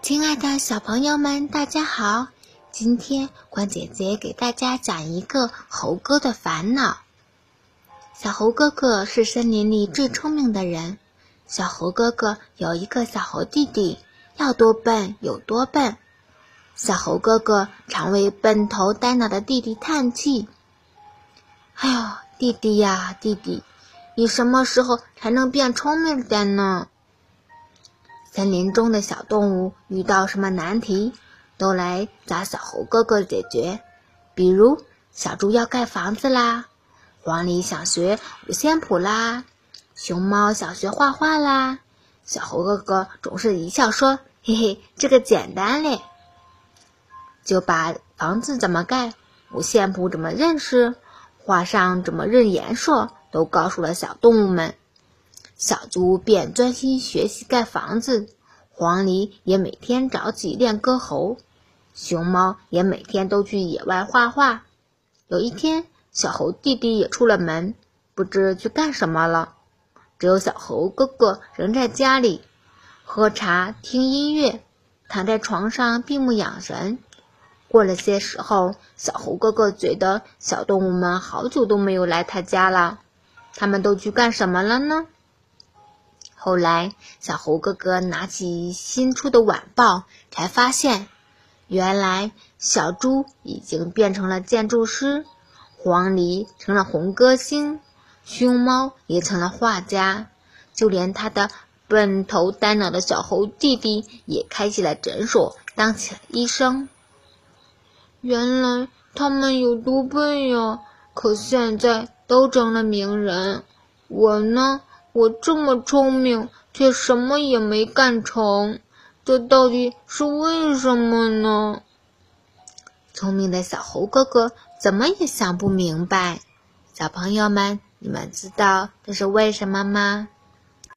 亲爱的小朋友们，大家好！今天关姐姐给大家讲一个猴哥的烦恼。小猴哥哥是森林里最聪明的人。小猴哥哥有一个小猴弟弟，要多笨有多笨。小猴哥哥常为笨头呆脑的弟弟叹气：“哎呦，弟弟呀，弟弟，你什么时候才能变聪明点呢？”森林中的小动物遇到什么难题，都来找小猴哥哥解决。比如，小猪要盖房子啦，黄鹂想学五线谱啦，熊猫想学画画啦。小猴哥哥总是一笑说：“嘿嘿，这个简单嘞。”就把房子怎么盖、五线谱怎么认识、画上怎么认颜色，都告诉了小动物们。小猪便专心学习盖房子，黄鹂也每天早起练歌喉，熊猫也每天都去野外画画。有一天，小猴弟弟也出了门，不知去干什么了。只有小猴哥哥仍在家里喝茶、听音乐，躺在床上闭目养神。过了些时候，小猴哥哥觉得小动物们好久都没有来他家了，他们都去干什么了呢？后来，小猴哥哥拿起新出的晚报，才发现，原来小猪已经变成了建筑师，黄鹂成了红歌星，熊猫也成了画家，就连他的笨头呆脑的小猴弟弟也开起了诊所，当起了医生。原来他们有多笨呀！可现在都成了名人，我呢？我这么聪明，却什么也没干成，这到底是为什么呢？聪明的小猴哥哥怎么也想不明白。小朋友们，你们知道这是为什么吗？